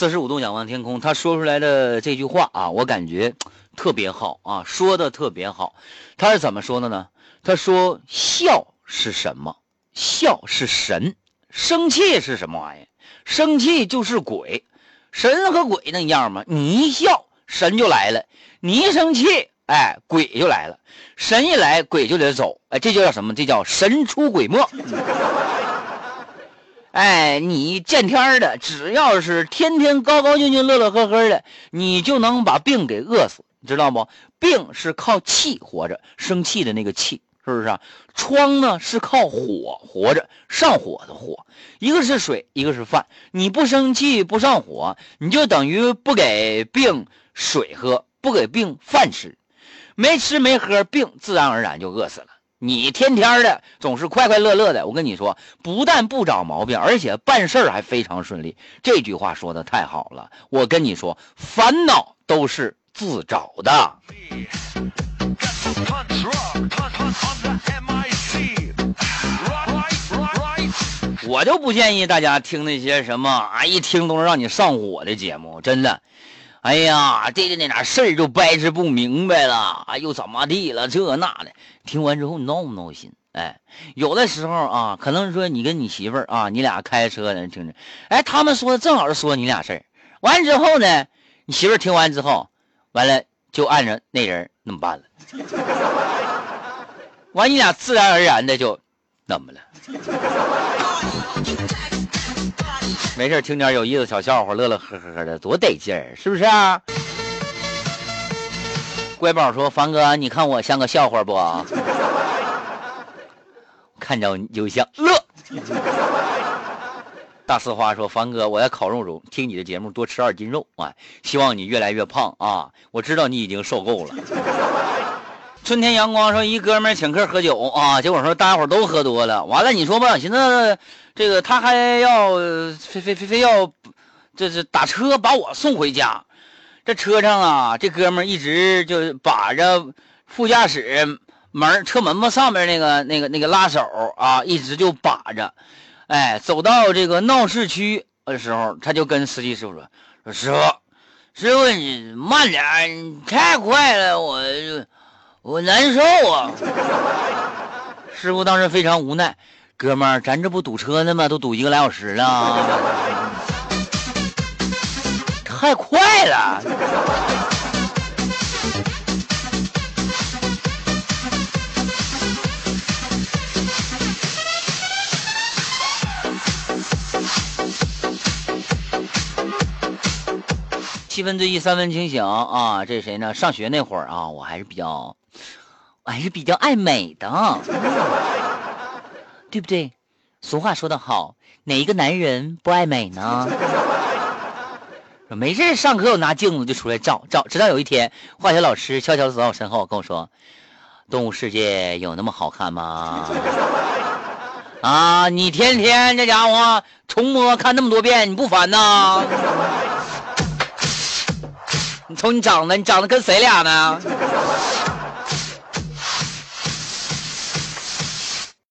四十五度仰望天空，他说出来的这句话啊，我感觉特别好啊，说的特别好。他是怎么说的呢？他说：“笑是什么？笑是神。生气是什么玩意？生气就是鬼。神和鬼那样吗？你一笑，神就来了；你一生气，哎，鬼就来了。神一来，鬼就得走。哎，这就叫什么？这叫神出鬼没。”哎，你见天儿的，只要是天天高高兴兴、乐乐呵呵的，你就能把病给饿死，你知道不？病是靠气活着，生气的那个气，是不是啊？疮呢是靠火活着，上火的火，一个是水，一个是饭。你不生气不上火，你就等于不给病水喝，不给病饭吃，没吃没喝，病自然而然就饿死了。你天天的总是快快乐乐的，我跟你说，不但不找毛病，而且办事儿还非常顺利。这句话说的太好了，我跟你说，烦恼都是自找的。我就不建议大家听那些什么啊，一听都是让你上火的节目，真的。哎呀，这个那点事儿就掰扯不明白了，哎又怎么地了？这那的，听完之后闹不闹心？哎，有的时候啊，可能说你跟你媳妇儿啊，你俩开车呢，听着，哎，他们说的正好是说你俩事儿。完之后呢，你媳妇儿听完之后，完了就按着那人那么办了。完，你俩自然而然的就那么了。没事听点有意思小笑话，乐乐呵呵的，多得劲儿，是不是啊？乖宝说：“凡哥，你看我像个笑话不？看着你就像乐。”大丝花说：“凡哥，我要烤肉中，听你的节目多吃二斤肉啊！希望你越来越胖啊！我知道你已经受够了。”春天阳光说：“一哥们请客喝酒啊，结果说大家伙都喝多了，完了你说吧，寻思。”这个他还要非非非非要，这是打车把我送回家。这车上啊，这哥们一直就把着副驾驶门车门子上面那个那个那个拉手啊，一直就把着。哎，走到这个闹市区的时候，他就跟司机师傅说：“师傅，师傅你慢点，你太快了，我就我难受啊。”师傅当时非常无奈。哥们儿，咱这不堵车呢吗？都堵一个来小时了，太快了。七分醉意，三分清醒啊！这是谁呢？上学那会儿啊，我还是比较，我还是比较爱美的。对不对？俗话说得好，哪一个男人不爱美呢？没事上课我拿镜子就出来照照，直到有一天，化学老师悄悄走到我身后跟我说：“动物世界有那么好看吗？” 啊，你天天这家伙重摸看那么多遍，你不烦呐？你瞅你长得，你长得跟谁俩呢？